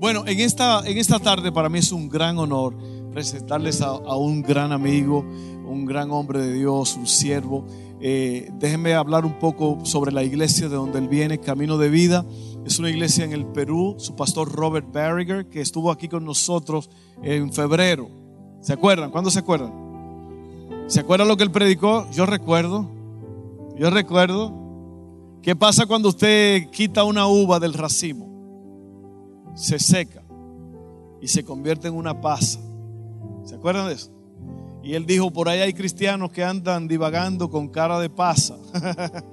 Bueno, en esta, en esta tarde para mí es un gran honor presentarles a, a un gran amigo, un gran hombre de Dios, un siervo. Eh, déjenme hablar un poco sobre la iglesia de donde él viene, Camino de Vida. Es una iglesia en el Perú, su pastor Robert Barriger, que estuvo aquí con nosotros en febrero. ¿Se acuerdan? ¿Cuándo se acuerdan? ¿Se acuerdan lo que él predicó? Yo recuerdo. Yo recuerdo. ¿Qué pasa cuando usted quita una uva del racimo? Se seca y se convierte en una pasa. ¿Se acuerdan de eso? Y él dijo, por ahí hay cristianos que andan divagando con cara de pasa.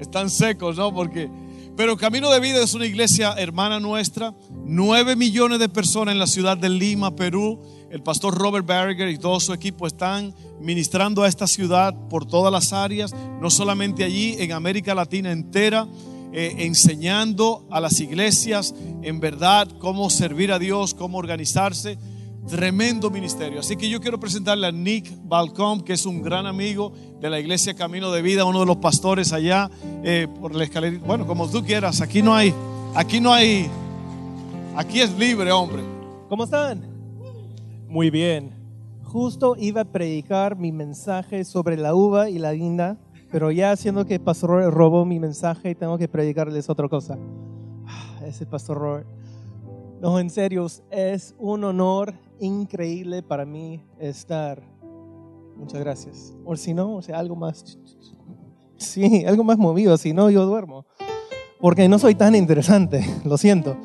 Están secos, ¿no? Porque... Pero Camino de Vida es una iglesia hermana nuestra. Nueve millones de personas en la ciudad de Lima, Perú. El pastor Robert Barriger y todo su equipo están ministrando a esta ciudad por todas las áreas, no solamente allí, en América Latina entera, eh, enseñando a las iglesias en verdad cómo servir a Dios, cómo organizarse. Tremendo ministerio. Así que yo quiero presentarle a Nick Balcom, que es un gran amigo de la iglesia Camino de Vida, uno de los pastores allá eh, por la escalera. Bueno, como tú quieras, aquí no hay, aquí no hay, aquí es libre, hombre. ¿Cómo están? Muy bien. Justo iba a predicar mi mensaje sobre la uva y la guinda, pero ya haciendo que Pastor Robert robó mi mensaje, tengo que predicarles otra cosa. Ah, Ese Pastor Robert. No, en serio, es un honor increíble para mí estar. Muchas gracias. O si no, o sea, algo más. Sí, algo más movido, si no, yo duermo. Porque no soy tan interesante, lo siento.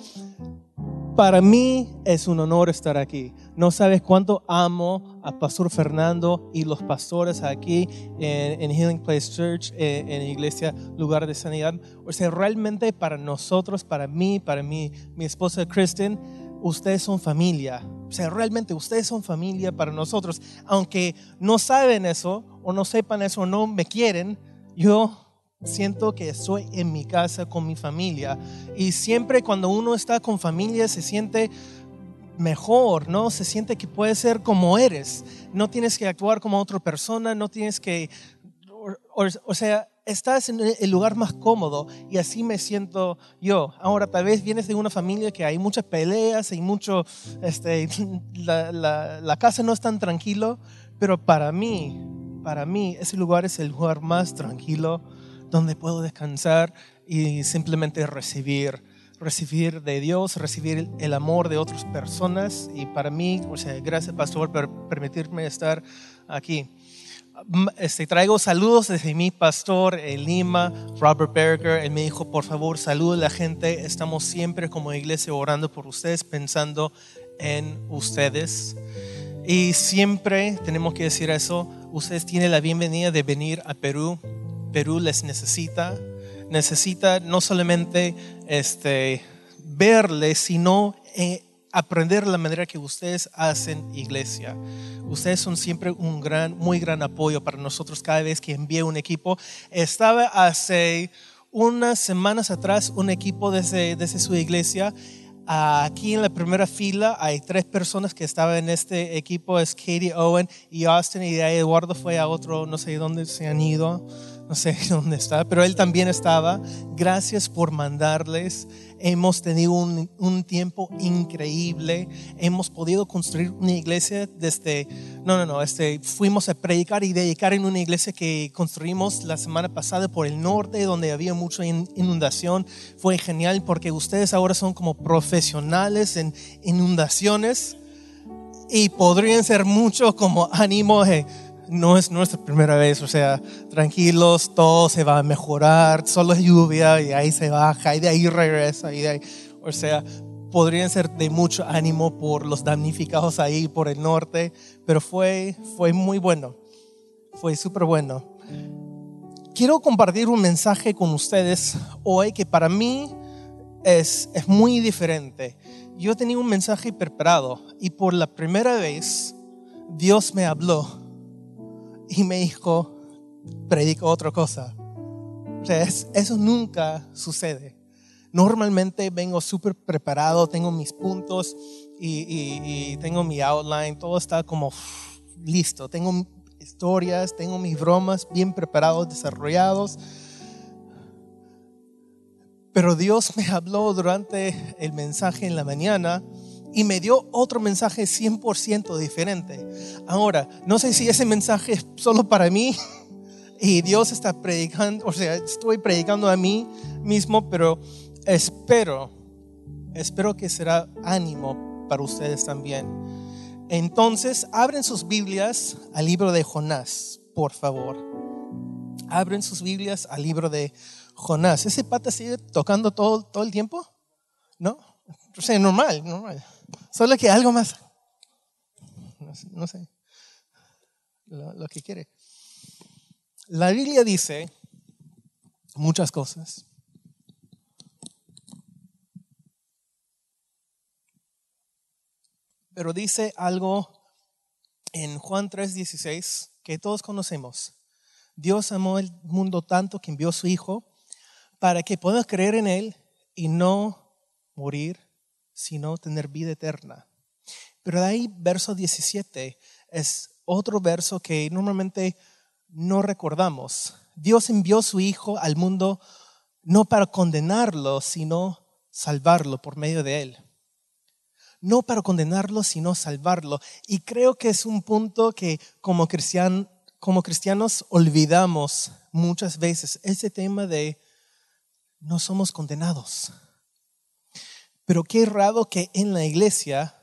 Para mí es un honor estar aquí. No sabes cuánto amo a Pastor Fernando y los pastores aquí en, en Healing Place Church, en, en Iglesia Lugar de Sanidad. O sea, realmente para nosotros, para mí, para mí, mi esposa Kristen, ustedes son familia. O sea, realmente ustedes son familia para nosotros. Aunque no saben eso, o no sepan eso, o no me quieren, yo siento que estoy en mi casa con mi familia. Y siempre cuando uno está con familia se siente mejor, ¿no? Se siente que puede ser como eres. No tienes que actuar como otra persona, no tienes que... O, o, sea, estás en el lugar más cómodo y así me siento yo. Ahora, tal vez vienes de una familia que hay muchas peleas y mucho, este, la, la, la, casa no es tan tranquilo, pero para mí, para mí, ese lugar es el lugar más tranquilo donde puedo descansar y simplemente recibir recibir de Dios, recibir el amor de otras personas y para mí, o sea, gracias pastor por permitirme estar aquí. Este, traigo saludos desde mi pastor en Lima, Robert Berger. Él me dijo, por favor, salude a la gente. Estamos siempre como iglesia orando por ustedes, pensando en ustedes. Y siempre tenemos que decir eso. Ustedes tienen la bienvenida de venir a Perú. Perú les necesita. Necesita no solamente este, verles, sino eh, aprender la manera que ustedes hacen iglesia. Ustedes son siempre un gran, muy gran apoyo para nosotros cada vez que envíe un equipo. Estaba hace unas semanas atrás un equipo desde, desde su iglesia. Aquí en la primera fila hay tres personas que estaban en este equipo, es Katie Owen y Austin, y de ahí Eduardo fue a otro, no sé dónde se han ido, no sé dónde está, pero él también estaba. Gracias por mandarles hemos tenido un, un, tiempo increíble, hemos podido construir una iglesia desde, no, no, no, este, fuimos a predicar y dedicar en una iglesia que construimos la semana pasada por el norte, donde había mucha inundación. Fue genial porque ustedes ahora son como profesionales en inundaciones y podrían ser mucho como ánimo. Eh, no es nuestra primera vez, o sea, tranquilos, todo se va a mejorar, solo es lluvia y ahí se baja y de ahí regresa y de ahí, o sea, podrían ser de mucho ánimo por los damnificados ahí por el norte, pero fue, fue muy bueno, fue súper bueno. Quiero compartir un mensaje con ustedes hoy que para mí es, es muy diferente. yo tenía un mensaje preparado y por la primera vez Dios me habló y me dijo, predico otra cosa. O sea, eso nunca sucede. Normalmente vengo súper preparado, tengo mis puntos y, tengo mi outline, todo está como listo. Tengo historias, tengo mis bromas bien preparados, desarrollados. Pero Dios me habló durante el mensaje en la mañana y me dio otro mensaje 100% diferente. Ahora, no sé si ese mensaje es solo para mí y Dios está predicando, o sea, estoy predicando a mí mismo, pero espero, espero que será ánimo para ustedes también. Entonces, abren sus Biblias al libro de Jonás, por favor. Abren sus Biblias al libro de Jonás. ¿Ese pata sigue tocando todo, todo el tiempo? ¿No? O sea, normal, normal. Solo que algo más. No sé, lo que quiere. La Biblia dice muchas cosas. Pero dice algo en Juan 3:16 que todos conocemos. Dios amó el mundo tanto que envió a su Hijo para que puedas creer en Él y no morir, sino tener vida eterna. Pero de ahí, verso 17, es otro verso que normalmente no recordamos. Dios envió su Hijo al mundo no para condenarlo, sino salvarlo por medio de Él no para condenarlo, sino salvarlo. Y creo que es un punto que como cristianos olvidamos muchas veces, ese tema de no somos condenados. Pero qué raro que en la iglesia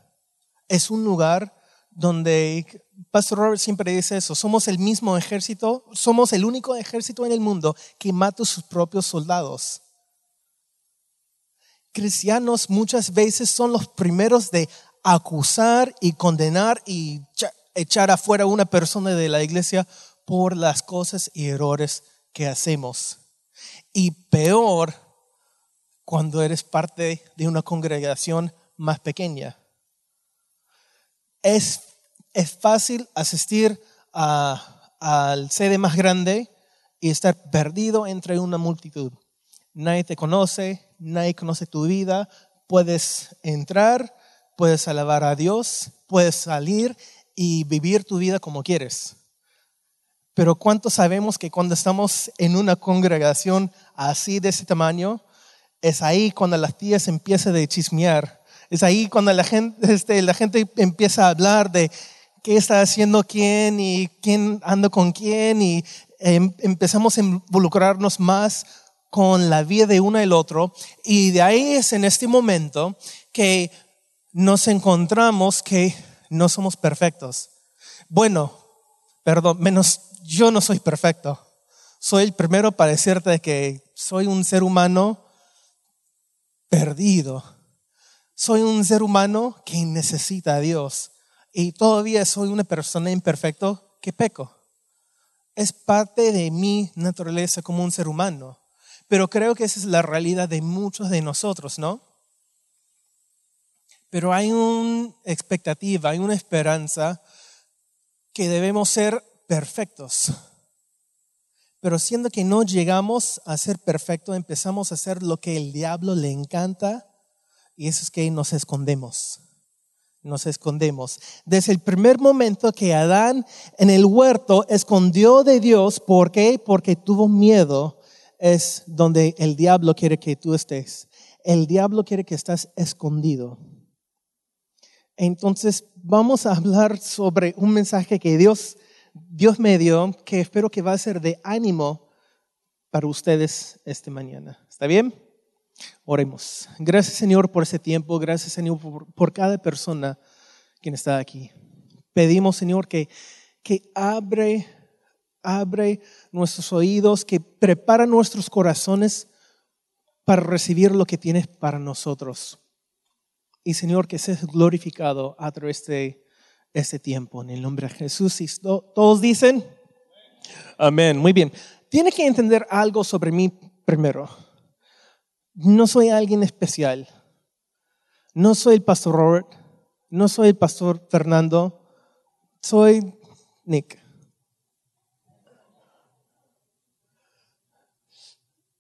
es un lugar donde Pastor Robert siempre dice eso, somos el mismo ejército, somos el único ejército en el mundo que mata a sus propios soldados cristianos muchas veces son los primeros de acusar y condenar y echar afuera a una persona de la iglesia por las cosas y errores que hacemos. Y peor cuando eres parte de una congregación más pequeña. Es, es fácil asistir al sede más grande y estar perdido entre una multitud. Nadie te conoce, nadie conoce tu vida, puedes entrar, puedes alabar a Dios, puedes salir y vivir tu vida como quieres. Pero ¿cuántos sabemos que cuando estamos en una congregación así de ese tamaño, es ahí cuando las tías empiezan a chismear, es ahí cuando la gente, este, la gente empieza a hablar de qué está haciendo quién y quién anda con quién y em, empezamos a involucrarnos más con la vida de uno y el otro. Y de ahí es en este momento que nos encontramos que no somos perfectos. Bueno, perdón, menos yo no soy perfecto. Soy el primero para decirte que soy un ser humano perdido. Soy un ser humano que necesita a Dios. Y todavía soy una persona imperfecta que peco. Es parte de mi naturaleza como un ser humano. Pero creo que esa es la realidad de muchos de nosotros, ¿no? Pero hay una expectativa, hay una esperanza que debemos ser perfectos. Pero siendo que no llegamos a ser perfectos, empezamos a hacer lo que el diablo le encanta y eso es que nos escondemos. Nos escondemos. Desde el primer momento que Adán en el huerto escondió de Dios, ¿por qué? Porque tuvo miedo es donde el diablo quiere que tú estés. El diablo quiere que estés escondido. Entonces vamos a hablar sobre un mensaje que Dios, Dios me dio, que espero que va a ser de ánimo para ustedes esta mañana. ¿Está bien? Oremos. Gracias Señor por ese tiempo, gracias Señor por, por cada persona que está aquí. Pedimos Señor que, que abre abre nuestros oídos, que prepara nuestros corazones para recibir lo que tienes para nosotros. Y Señor, que seas glorificado a través de este tiempo. En el nombre de Jesús. Y todos dicen, amén. Muy bien. Tiene que entender algo sobre mí primero. No soy alguien especial. No soy el pastor Robert, no soy el pastor Fernando, soy Nick.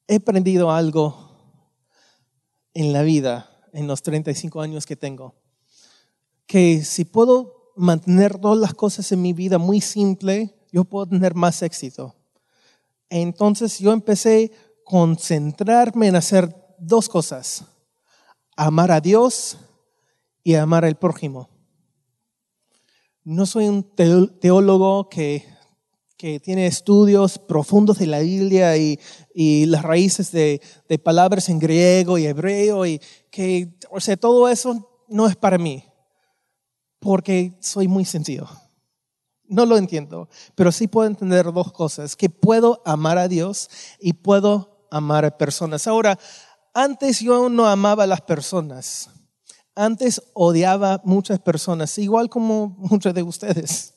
He aprendido algo en la vida, en los 35 años que tengo, que si puedo mantener todas las cosas en mi vida muy simple, yo puedo tener más éxito. Entonces yo empecé a concentrarme en hacer dos cosas, amar a Dios y amar al prójimo. No soy un teólogo que, que tiene estudios profundos de la Biblia y, y las raíces de, de, palabras en griego y hebreo y que, o sea, todo eso no es para mí, porque soy muy sencillo. No lo entiendo, pero sí puedo entender dos cosas, que puedo amar a Dios y puedo amar a personas. Ahora, antes yo no amaba a las personas, antes odiaba muchas personas, igual como muchos de ustedes.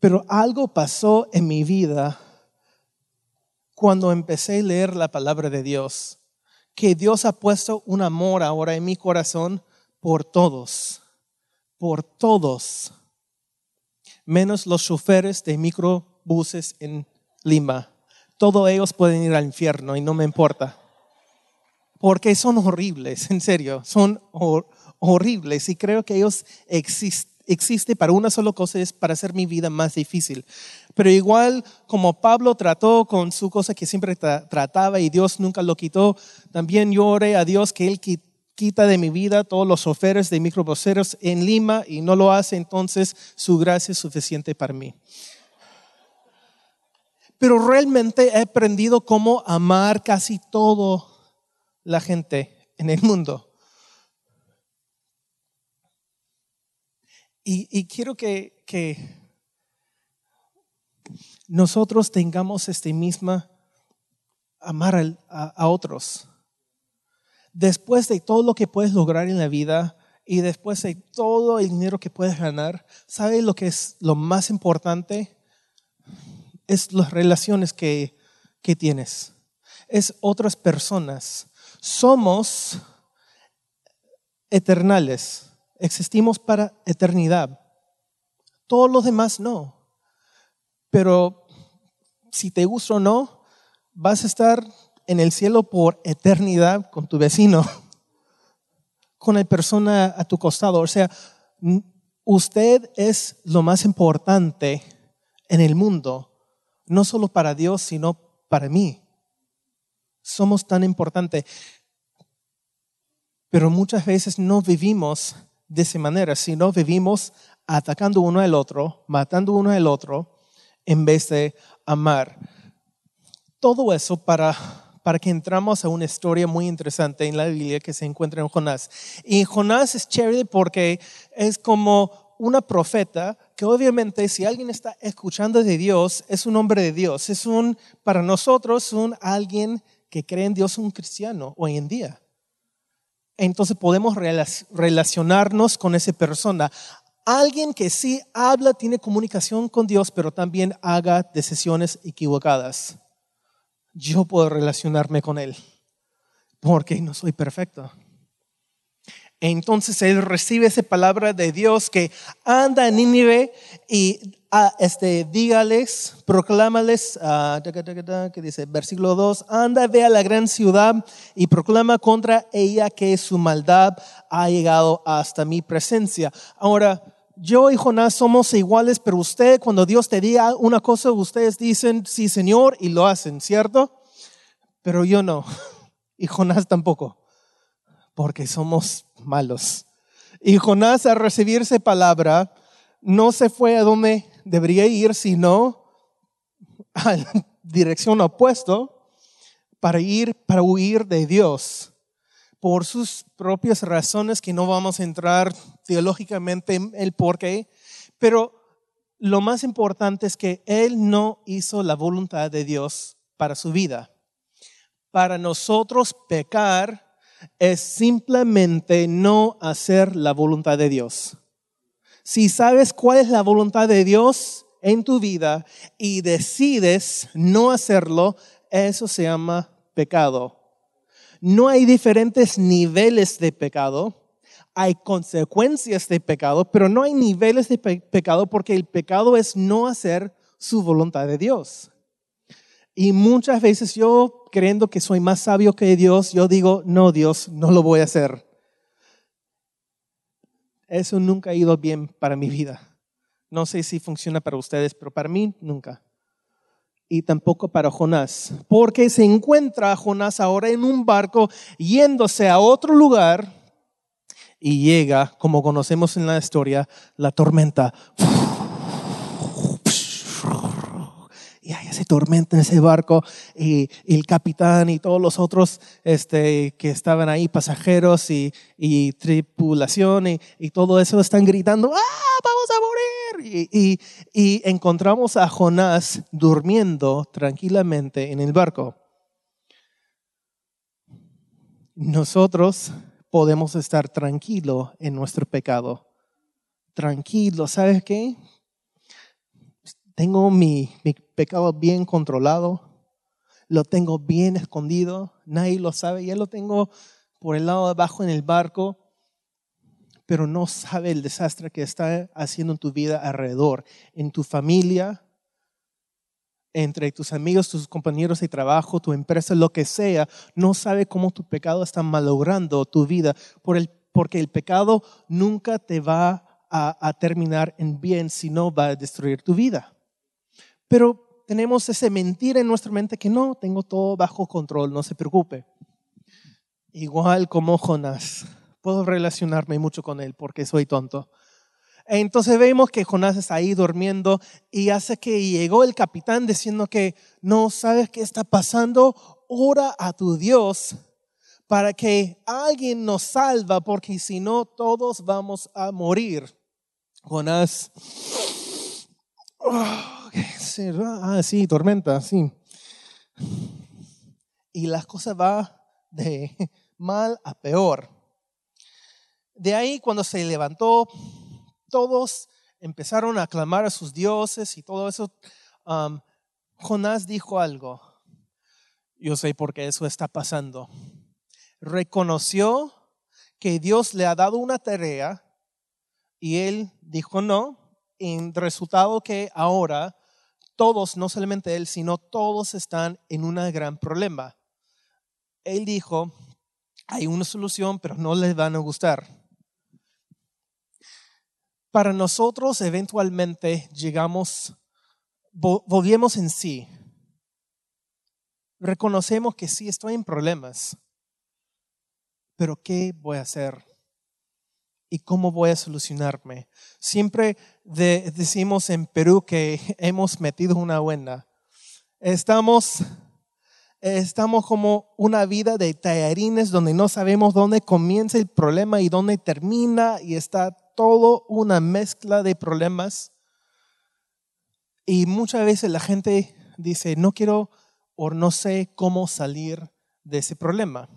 Pero algo pasó en mi vida cuando empecé a leer la palabra de Dios, que Dios ha puesto un amor ahora en mi corazón por todos, por todos menos los choferes de microbuses en Lima. Todos ellos pueden ir al infierno y no me importa. Porque son horribles, en serio, son horribles y creo que ellos existen para una sola cosa, es para hacer mi vida más difícil. Pero igual como Pablo trató con su cosa que siempre trataba y Dios nunca lo quitó, también yo oré a Dios que Él quitó quita de mi vida todos los oferes de microboceros en Lima y no lo hace, entonces su gracia es suficiente para mí. Pero realmente he aprendido cómo amar casi todo la gente en el mundo. Y, quiero que, nosotros tengamos este misma amar a otros después de todo lo que puedes lograr en la vida y después de todo el dinero que puedes ganar, ¿sabes lo que es lo más importante? Es las relaciones que, que tienes. Es otras personas. Somos eternales. Existimos para eternidad. Todos los demás no. Pero si te gusta o no, vas a estar en el cielo por eternidad con tu vecino, con la persona a tu costado. O sea, usted es lo más importante en el mundo, no solo para Dios, sino para mí. Somos tan importantes. Pero muchas veces no vivimos de esa manera, sino vivimos atacando uno al otro, matando uno al otro, en vez de amar. Todo eso para para que entramos a una historia muy interesante en la Biblia que se encuentra en Jonás. Y Jonás es chévere porque es como una profeta que obviamente si alguien está escuchando de Dios, es un hombre de Dios, es un, para nosotros, un alguien que cree en Dios, un cristiano hoy en día. Entonces podemos relacionarnos con esa persona. Alguien que sí habla, tiene comunicación con Dios, pero también haga decisiones equivocadas yo puedo relacionarme con Él, porque no soy perfecto. Entonces él recibe esa palabra de Dios que anda en Nínive y ah, este, dígales, proclámales, uh, que dice, versículo 2, anda, ve a la gran ciudad y proclama contra ella que su maldad ha llegado hasta mi presencia. Ahora, yo y Jonás somos iguales, pero usted cuando Dios te diga una cosa, ustedes dicen, sí Señor, y lo hacen, ¿cierto? Pero yo no, y Jonás tampoco, porque somos malos. Y Jonás al recibirse palabra, no se fue a donde debería ir, sino a la dirección opuesta para ir, para huir de Dios por sus propias razones que no vamos a entrar teológicamente en el por qué, pero lo más importante es que él no hizo la voluntad de Dios para su vida. Para nosotros pecar es simplemente no hacer la voluntad de Dios. Si sabes cuál es la voluntad de Dios en tu vida y decides no hacerlo, eso se llama pecado. No hay diferentes niveles de pecado, hay consecuencias de pecado, pero no hay niveles de pecado porque el pecado es no hacer su voluntad de Dios. Y muchas veces yo, creyendo que soy más sabio que Dios, yo digo, no, Dios, no lo voy a hacer. Eso nunca ha ido bien para mi vida. No sé si funciona para ustedes, pero para mí nunca. Y tampoco para Jonás, porque se encuentra Jonás ahora en un barco yéndose a otro lugar y llega, como conocemos en la historia, la tormenta. Y hay ese tormenta en ese barco y, el capitán y todos los otros este, que estaban ahí, pasajeros y, tripulación y, todo eso están gritando, ¡ah, vamos a morir! Y encontramos a Jonás durmiendo tranquilamente en el barco. Nosotros podemos estar tranquilos en nuestro pecado. Tranquilo, ¿sabes qué? Tengo mi, mi pecado bien controlado, lo tengo bien escondido, nadie lo sabe, ya lo tengo por el lado de abajo en el barco, pero no sabe el desastre que está haciendo en tu vida alrededor, en tu familia, entre tus amigos, tus compañeros de trabajo, tu empresa, lo que sea, no sabe cómo tu pecado está malogrando tu vida, porque el pecado nunca te va a, a terminar en bien, sino va a destruir tu vida. Pero tenemos ese mentira en nuestra mente que no, tengo todo bajo control, no se preocupe. Igual como Jonás, puedo relacionarme mucho con él porque soy tonto. Entonces vemos que Jonás está ahí durmiendo y hace que llegó el capitán diciendo que no sabes qué está pasando, ora a tu Dios para que alguien nos salva, porque si no todos vamos a morir. Jonás, oh, ah, sí, tormenta, sí. Y las cosas van de mal a peor. De ahí cuando se levantó, todos empezaron a clamar a sus dioses y todo eso, um, Jonás dijo algo. Yo sé por qué eso está pasando. Reconoció que Dios le ha dado una tarea y él dijo no. En resultado que ahora todos, no solamente él, sino todos están en un gran problema. Él dijo, hay una solución, pero no les van a gustar para nosotros eventualmente llegamos, volvemos en sí. Reconocemos que sí estoy en problemas, pero ¿qué voy a hacer? ¿Y cómo voy a solucionarme? Siempre decimos en Perú que hemos metido una buena. Estamos, estamos como una vida de tallarines donde no sabemos dónde comienza el problema y dónde termina y está todo una mezcla de problemas. Y muchas veces la gente dice, no quiero o no sé cómo salir de ese problema.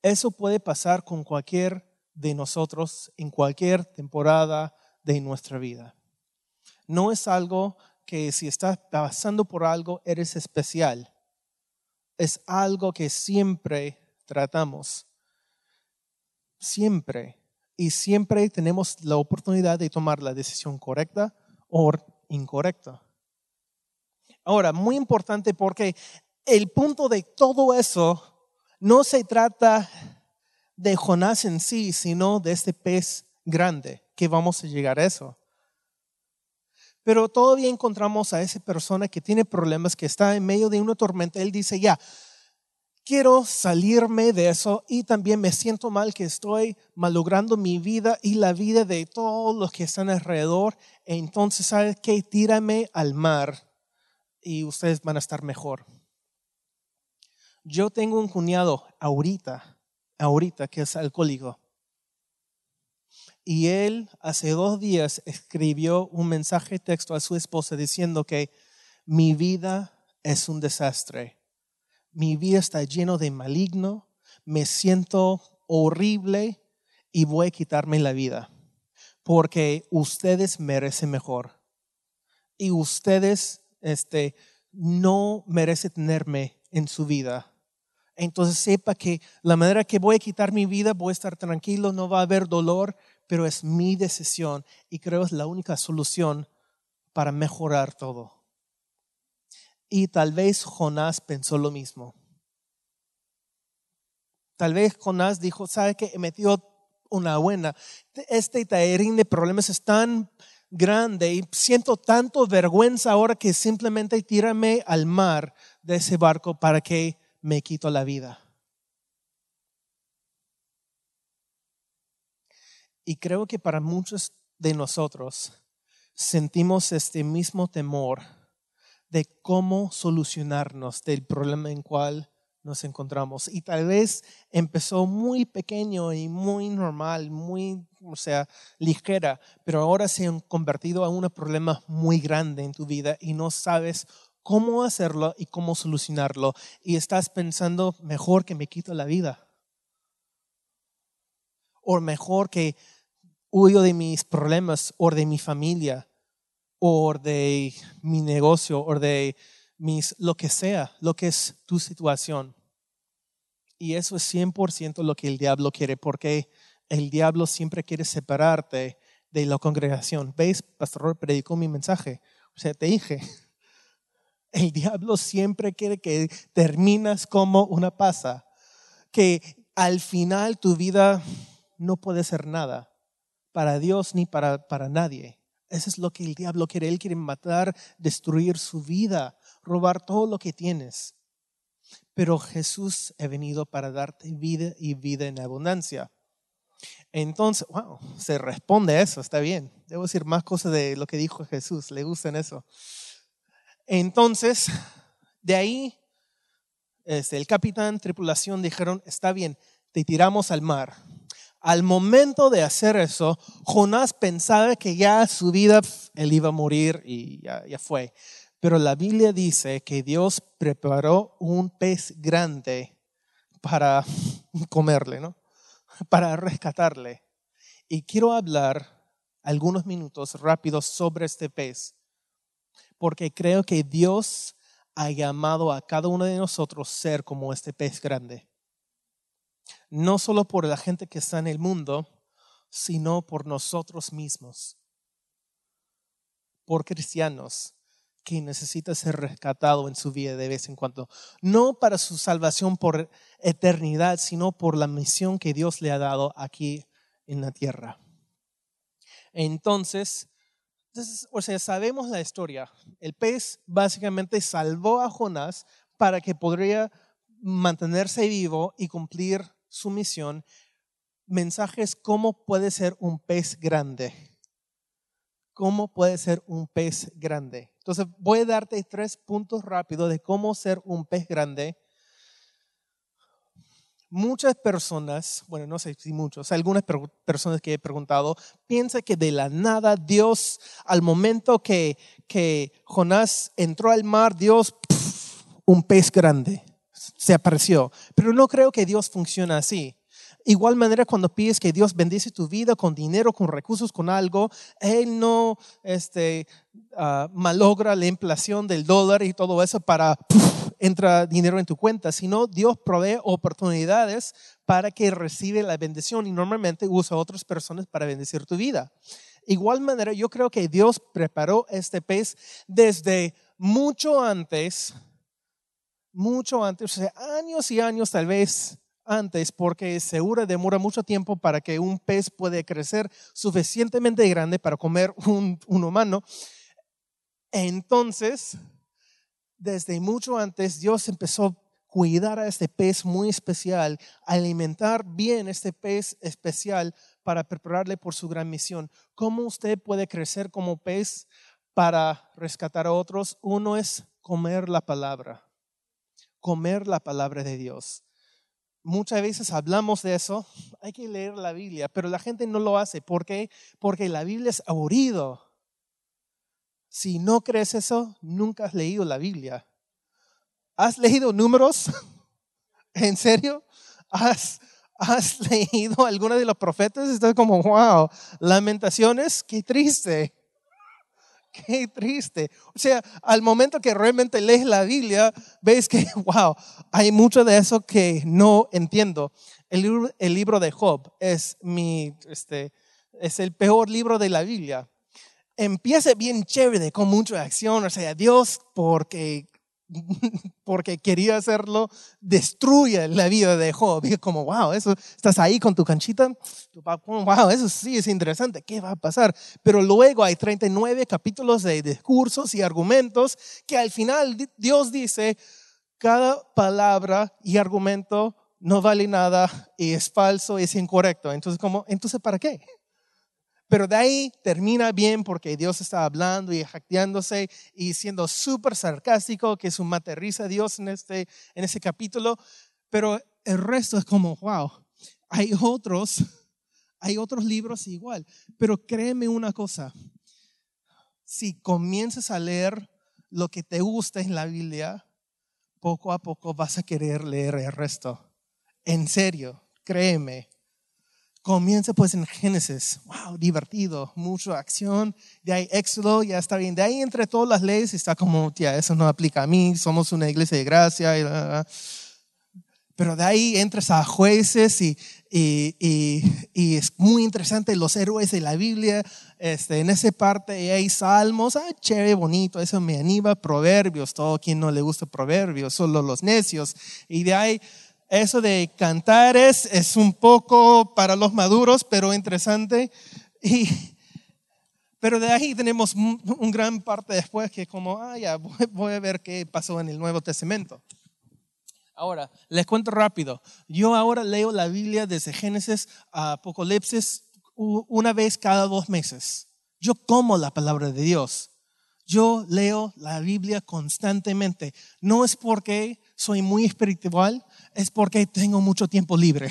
Eso puede pasar con cualquier de nosotros en cualquier temporada de nuestra vida. No es algo que si estás pasando por algo eres especial. Es algo que siempre tratamos. Siempre y siempre tenemos la oportunidad de tomar la decisión correcta o incorrecta. Ahora, muy importante porque el punto de todo eso no se trata de Jonás en sí, sino de este pez grande, que vamos a llegar a eso. Pero todavía encontramos a esa persona que tiene problemas, que está en medio de una tormenta. Él dice, ya, quiero salirme de eso y también me siento mal que estoy malogrando mi vida y la vida de todos los que están alrededor. Entonces, ¿sabes qué? Tírame al mar y ustedes van a estar mejor. Yo tengo un cuñado ahorita, ahorita que es alcohólico. Y él hace dos días escribió un mensaje texto a su esposa diciendo que mi vida es un desastre mi vida está lleno de maligno, me siento horrible y voy a quitarme la vida, porque ustedes merecen mejor. Y ustedes este, no merecen tenerme en su vida. entonces sepa que la manera que voy a quitar mi vida, voy a estar tranquilo, no va a haber dolor, pero es mi decisión y creo es la única solución para mejorar todo. Y tal vez Jonás pensó lo mismo. Tal vez Jonás dijo, ¿sabe qué? He metido una buena. Este taerín de problemas es tan grande y siento tanto vergüenza ahora que simplemente tírame al mar de ese barco para que me quito la vida. Y creo que para muchos de nosotros sentimos este mismo temor de cómo solucionarnos del problema en cual nos encontramos. Y tal vez empezó muy pequeño y muy normal, muy, o sea, ligera, pero ahora se han convertido en un problema muy grande en tu vida y no sabes cómo hacerlo y cómo solucionarlo. Y estás pensando, mejor que me quito la vida. O mejor que huyo de mis problemas o de mi familia o de mi negocio o de mis, lo que sea, lo que es tu situación. Y eso es 100% lo que el diablo quiere, porque el diablo siempre quiere separarte de la congregación. ¿Veis? Pastor predicó mi mensaje. O sea, te dije, el diablo siempre quiere que terminas como una pasa, que al final tu vida no puede ser nada para Dios ni para, para nadie. Eso es lo que el diablo quiere. Él quiere matar, destruir su vida, robar todo lo que tienes. Pero Jesús ha venido para darte vida y vida en abundancia. Entonces, wow, se responde a eso, está bien. Debo decir más cosas de lo que dijo Jesús, le gustan eso. Entonces, de ahí, este, el capitán, tripulación dijeron, está bien, te tiramos al mar. Al momento de hacer eso, Jonás pensaba que ya su vida, él iba a morir y ya, ya fue. Pero la Biblia dice que Dios preparó un pez grande para comerle, ¿no? Para rescatarle. Y quiero hablar algunos minutos rápidos sobre este pez, porque creo que Dios ha llamado a cada uno de nosotros ser como este pez grande no solo por la gente que está en el mundo, sino por nosotros mismos, por cristianos que necesita ser rescatado en su vida de vez en cuando, no para su salvación por eternidad, sino por la misión que Dios le ha dado aquí en la tierra. Entonces, o sea, sabemos la historia. El pez básicamente salvó a Jonás para que podría mantenerse vivo y cumplir su misión, mensajes cómo puede ser un pez grande. ¿Cómo puede ser un pez grande? Entonces voy a darte tres puntos rápidos de cómo ser un pez grande. Muchas personas, bueno, no sé si muchos, algunas personas que he preguntado, piensan que de la nada Dios, al momento que, que Jonás entró al mar, Dios, un pez grande se apareció. Pero no creo que Dios funcione así. Igual manera cuando pides que Dios bendice tu vida con dinero, con recursos, con algo, Él no este, uh, malogra la inflación del dólar y todo eso para entra dinero en tu cuenta, sino Dios provee oportunidades para que recibe la bendición y normalmente usa a otras personas para bendecir tu vida. Igual manera, yo creo que Dios preparó este pez desde mucho antes mucho antes, años y años tal vez antes, porque seguro demora mucho tiempo para que un pez pueda crecer suficientemente grande para comer un, un humano. Entonces, desde mucho antes, Dios empezó a cuidar a este pez muy especial, alimentar bien este pez especial para prepararle por su gran misión. ¿Cómo usted puede crecer como pez para rescatar a otros? Uno es comer la palabra comer la palabra de Dios. Muchas veces hablamos de eso, hay que leer la Biblia, pero la gente no lo hace. ¿Por qué? Porque la Biblia es aburrido. Si no crees eso, nunca has leído la Biblia. ¿Has leído números? ¿En serio? ¿Has, leído alguno de los profetas? Estás como, wow, lamentaciones, qué triste. Qué triste. O sea, al momento que realmente lees la Biblia, ves que, wow, hay mucho de eso que no entiendo. El libro, de Job es mi, este, es el peor libro de la Biblia. Empieza bien chévere, con mucha acción, o sea, Dios, porque porque quería hacerlo, destruye la vida de Job. Y como, wow, eso, estás ahí con tu canchita, wow, eso sí es interesante, ¿qué va a pasar? Pero luego hay 39 capítulos de discursos y argumentos que al final Dios dice, cada palabra y argumento no vale nada y es falso, es incorrecto. Entonces, como, entonces, ¿para qué? Pero de ahí termina bien porque Dios está hablando y jacteándose y siendo súper sarcástico, que es un materriza a Dios en, este, en ese capítulo. Pero el resto es como, wow, hay otros, hay otros libros igual. Pero créeme una cosa, si comienzas a leer lo que te gusta en la Biblia, poco a poco vas a querer leer el resto. En serio, créeme. Comienza pues en Génesis, wow, divertido, mucha acción. De ahí Éxodo, ya está bien. De ahí entre todas las leyes está como, tía, eso no aplica a mí, somos una iglesia de gracia. Pero de ahí entras a jueces y, y, y, es muy interesante los héroes de la Biblia. Este, en esa parte hay salmos, ah, chévere, bonito, eso me anima. Proverbios, todo quien no le gusta proverbios, solo los necios. Y de ahí eso de cantar es, un poco para los maduros, pero interesante. Y, pero de ahí tenemos un, gran parte después que como, ah, ya, voy, a ver qué pasó en el Nuevo Testamento. Ahora, les cuento rápido. Yo ahora leo la Biblia desde Génesis a Apocalipsis una vez cada dos meses. Yo como la palabra de Dios. Yo leo la Biblia constantemente. No es porque soy muy espiritual, es porque tengo mucho tiempo libre.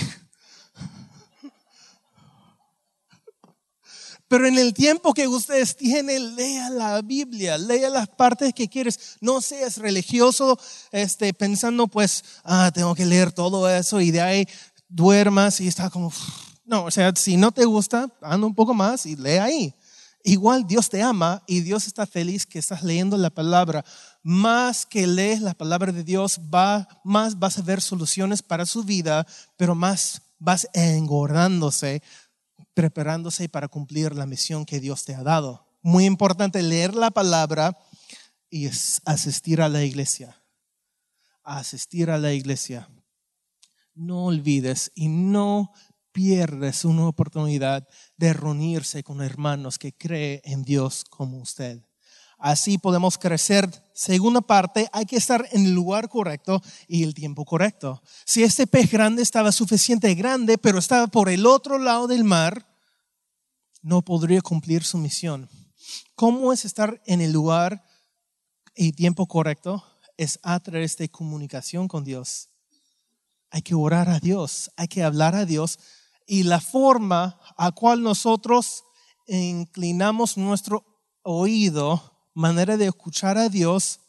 Pero en el tiempo que ustedes tienen, lea la Biblia, lea las partes que quieres. No seas religioso este, pensando, pues, ah, tengo que leer todo eso y de ahí duermas y está como... No, o sea, si no te gusta, anda un poco más y lee ahí. Igual Dios te ama y Dios está feliz que estás leyendo la palabra. Más que lees la palabra de Dios, va, más vas a ver soluciones para su vida, pero más vas engordándose, preparándose para cumplir la misión que Dios te ha dado. Muy importante leer la palabra y asistir a la iglesia. Asistir a la iglesia. No olvides y no pierdes una oportunidad de reunirse con hermanos que creen en Dios como usted. Así podemos crecer. Segunda parte, hay que estar en el lugar correcto y el tiempo correcto. Si este pez grande estaba suficiente grande, pero estaba por el otro lado del mar, no podría cumplir su misión. ¿Cómo es estar en el lugar y tiempo correcto? Es a través de comunicación con Dios. Hay que orar a Dios, hay que hablar a Dios y la forma a cual nosotros inclinamos nuestro oído, manera de escuchar a Dios,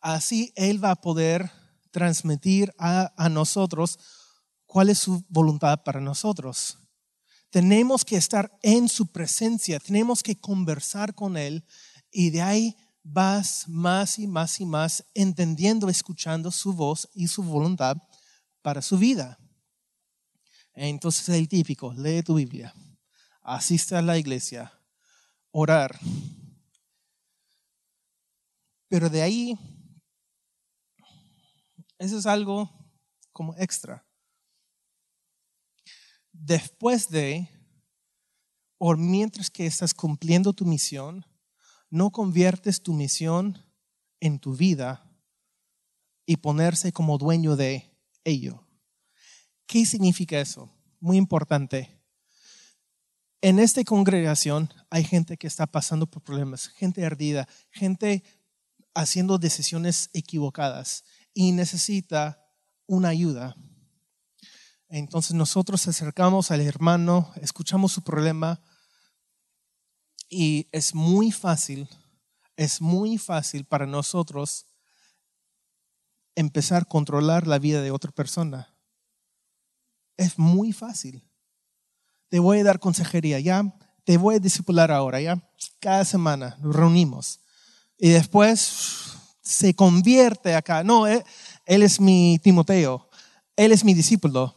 así Él va a poder transmitir a, a nosotros cuál es su voluntad para nosotros. Tenemos que estar en su presencia, tenemos que conversar con Él y de ahí vas más y más y más entendiendo, escuchando su voz y su voluntad para su vida. Entonces el típico, lee tu Biblia, asiste a la iglesia, orar. Pero de ahí, eso es algo como extra. Después de, o mientras que estás cumpliendo tu misión, no conviertes tu misión en tu vida y ponerse como dueño de ello. ¿Qué significa eso? Muy importante. En esta congregación hay gente que está pasando por problemas, gente ardida, gente haciendo decisiones equivocadas y necesita una ayuda. Entonces nosotros acercamos al hermano, escuchamos su problema y es muy fácil, es muy fácil para nosotros empezar a controlar la vida de otra persona. Es muy fácil. Te voy a dar consejería. Ya te voy a discipular ahora, ¿ya? Cada semana nos reunimos. Y después se convierte acá. No, él, él es mi Timoteo, él es mi discípulo.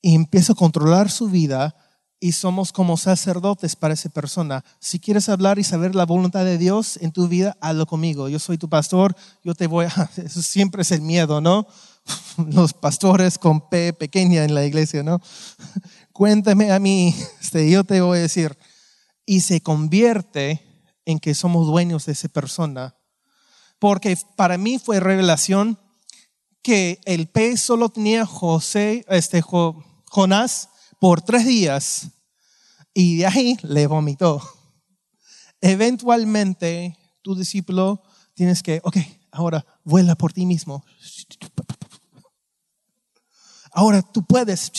Y empiezo a controlar su vida y somos como sacerdotes para esa persona. Si quieres hablar y saber la voluntad de Dios en tu vida, hazlo conmigo. Yo soy tu pastor, yo te voy a... Eso siempre es el miedo, ¿no? Los pastores con P pequeña en la iglesia, ¿no? Cuéntame a mí, este, yo te voy a decir. Y se convierte en que somos dueños de esa persona. Porque para mí fue revelación que el pez solo tenía José, este, Jonás por tres días y de ahí le vomitó. Eventualmente, tu discípulo tienes que, ok, ahora vuela por ti mismo. Ahora tú puedes,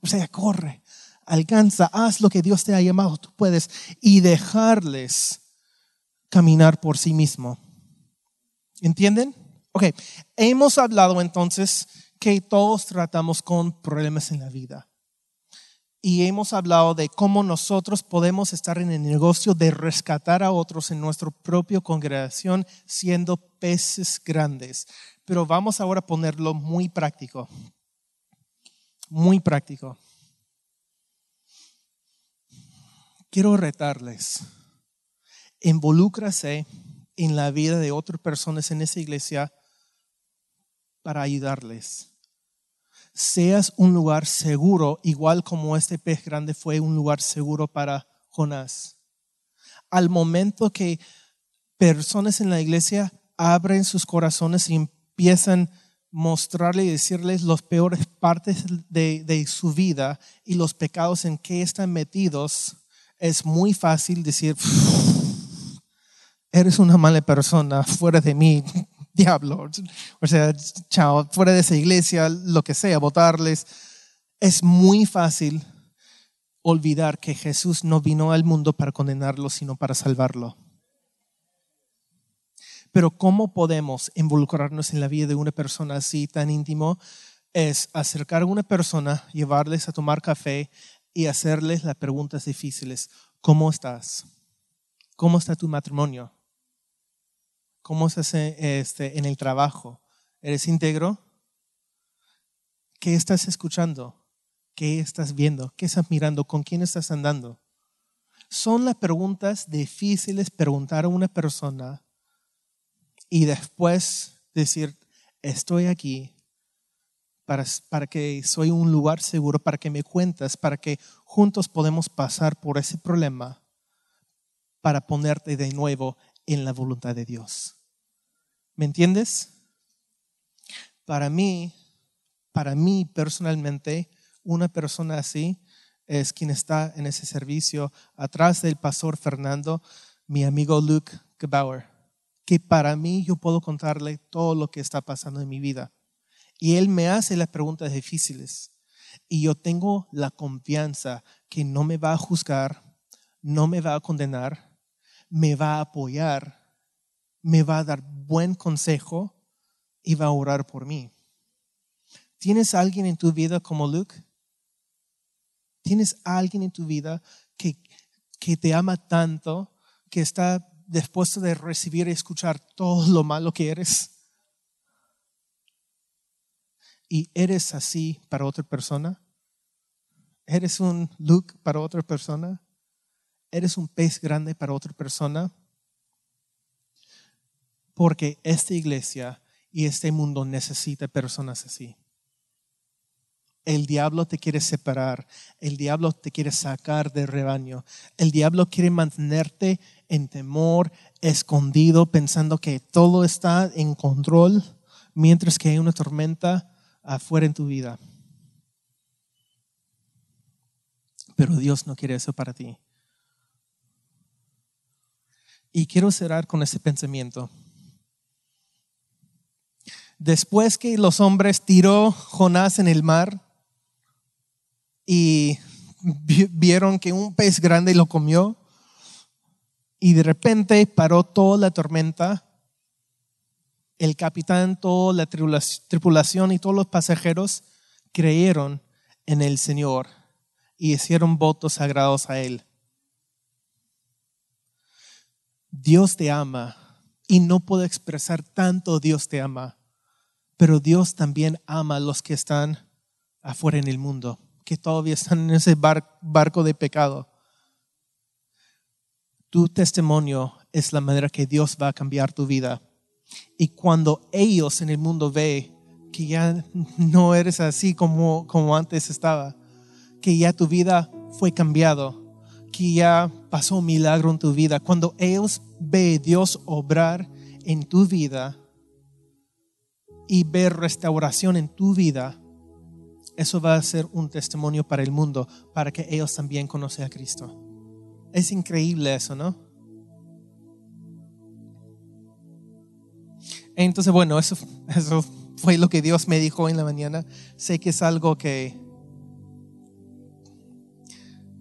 o sea, corre, alcanza, haz lo que Dios te ha llamado, tú puedes, y dejarles caminar por sí mismo. ¿Entienden? Ok, hemos hablado entonces que todos tratamos con problemas en la vida. Y hemos hablado de cómo nosotros podemos estar en el negocio de rescatar a otros en nuestra propia congregación siendo peces grandes. Pero vamos ahora a ponerlo muy práctico. Muy práctico. Quiero retarles. Involúcrase en la vida de otras personas en esa iglesia para ayudarles. Seas un lugar seguro, igual como este pez grande fue un lugar seguro para Jonás. Al momento que personas en la iglesia abren sus corazones y empiezan a mostrarle y decirles las peores partes de, de su vida y los pecados en que están metidos, es muy fácil decir, eres una mala persona, fuera de mí, diablo. O sea, chao, fuera de esa iglesia, lo que sea, votarles. Es muy fácil olvidar que Jesús no vino al mundo para condenarlo, sino para salvarlo. Pero ¿cómo podemos involucrarnos en la vida de una persona así tan íntimo? Es acercar a una persona, llevarles a tomar café y hacerles las preguntas difíciles. ¿Cómo estás? ¿Cómo está tu matrimonio? ¿Cómo hace este, en el trabajo? ¿Eres íntegro? ¿Qué estás escuchando? ¿Qué estás viendo? ¿Qué estás mirando? ¿Con quién estás andando? Son las preguntas difíciles preguntar a una persona y después decir, estoy aquí para, para que soy un lugar seguro, para que me cuentas, para que juntos podemos pasar por ese problema, para ponerte de nuevo en la voluntad de Dios. ¿Me entiendes? Para mí, para mí personalmente, una persona así es quien está en ese servicio atrás del pastor Fernando, mi amigo Luke Gebauer, que para mí yo puedo contarle todo lo que está pasando en mi vida. Y él me hace las preguntas difíciles. Y yo tengo la confianza que no me va a juzgar, no me va a condenar, me va a apoyar me va a dar buen consejo y va a orar por mí. ¿Tienes alguien en tu vida como Luke? ¿Tienes alguien en tu vida que, que te ama tanto, que está dispuesto de recibir y escuchar todo lo malo que eres? ¿Y eres así para otra persona? ¿Eres un Luke para otra persona? ¿Eres un pez grande para otra persona? Porque esta iglesia y este mundo necesita personas así. El diablo te quiere separar, el diablo te quiere sacar del rebaño, el diablo quiere mantenerte en temor, escondido, pensando que todo está en control, mientras que hay una tormenta afuera en tu vida. Pero Dios no quiere eso para ti. Y quiero cerrar con ese pensamiento. Después que los hombres tiró Jonás en el mar y vieron que un pez grande lo comió y de repente paró toda la tormenta, el capitán, toda la tripulación y todos los pasajeros creyeron en el Señor y hicieron votos sagrados a Él. Dios te ama y no puedo expresar tanto Dios te ama, pero Dios también ama a los que están afuera en el mundo, que todavía están en ese barco de pecado. Tu testimonio es la manera que Dios va a cambiar tu vida. Y cuando ellos en el mundo ve que ya no eres así como, como antes estaba, que ya tu vida fue cambiado, que ya pasó un milagro en tu vida, cuando ellos ve Dios obrar en tu vida y ver restauración en tu vida, eso va a ser un testimonio para el mundo, para que ellos también conozcan a Cristo. Es increíble eso, ¿no? Entonces, bueno, eso, eso fue lo que Dios me dijo en la mañana. Sé que es algo que,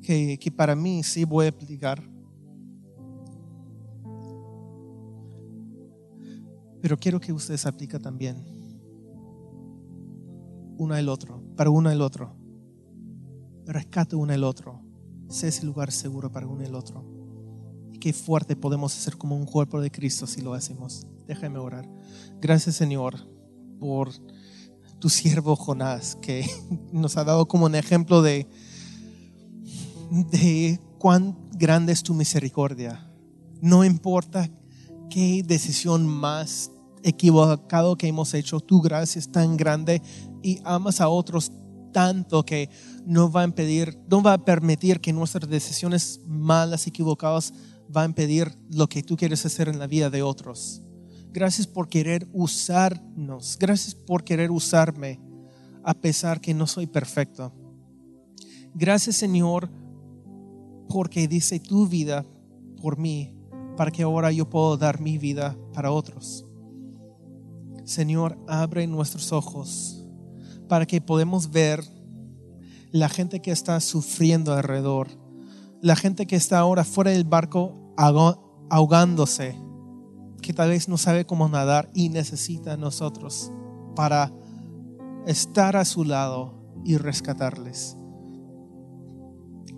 que, que para mí sí voy a aplicar. Pero quiero que ustedes apliquen también uno al otro, para uno al otro. Rescate uno al otro. Sé ese lugar seguro para uno el otro. Y qué fuerte podemos ser como un cuerpo de Cristo si lo hacemos. Déjame orar. Gracias Señor por tu siervo Jonás, que nos ha dado como un ejemplo de, de cuán grande es tu misericordia. No importa qué decisión más equivocado que hemos hecho, tu gracia es tan grande y amas a otros tanto que no va a impedir, no va a permitir que nuestras decisiones malas, equivocadas, va a impedir lo que tú quieres hacer en la vida de otros. Gracias por querer usarnos. Gracias por querer usarme a pesar que no soy perfecto. Gracias Señor porque dice tu vida por mí para que ahora yo pueda dar mi vida para otros. Señor, abre nuestros ojos para que podamos ver la gente que está sufriendo alrededor, la gente que está ahora fuera del barco ahogándose, que tal vez no sabe cómo nadar y necesita a nosotros para estar a su lado y rescatarles.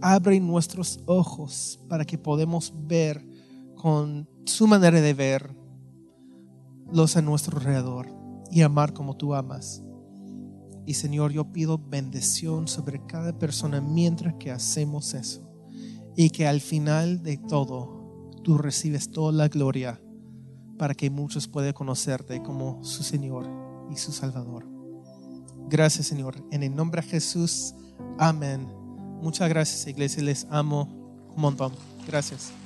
Abre nuestros ojos para que podamos ver con su manera de ver los a nuestro alrededor y amar como tú amas. Y Señor, yo pido bendición sobre cada persona mientras que hacemos eso. Y que al final de todo, tú recibes toda la gloria para que muchos puedan conocerte como su Señor y su Salvador. Gracias, Señor. En el nombre de Jesús, amén. Muchas gracias, iglesia. Les amo un montón. Gracias.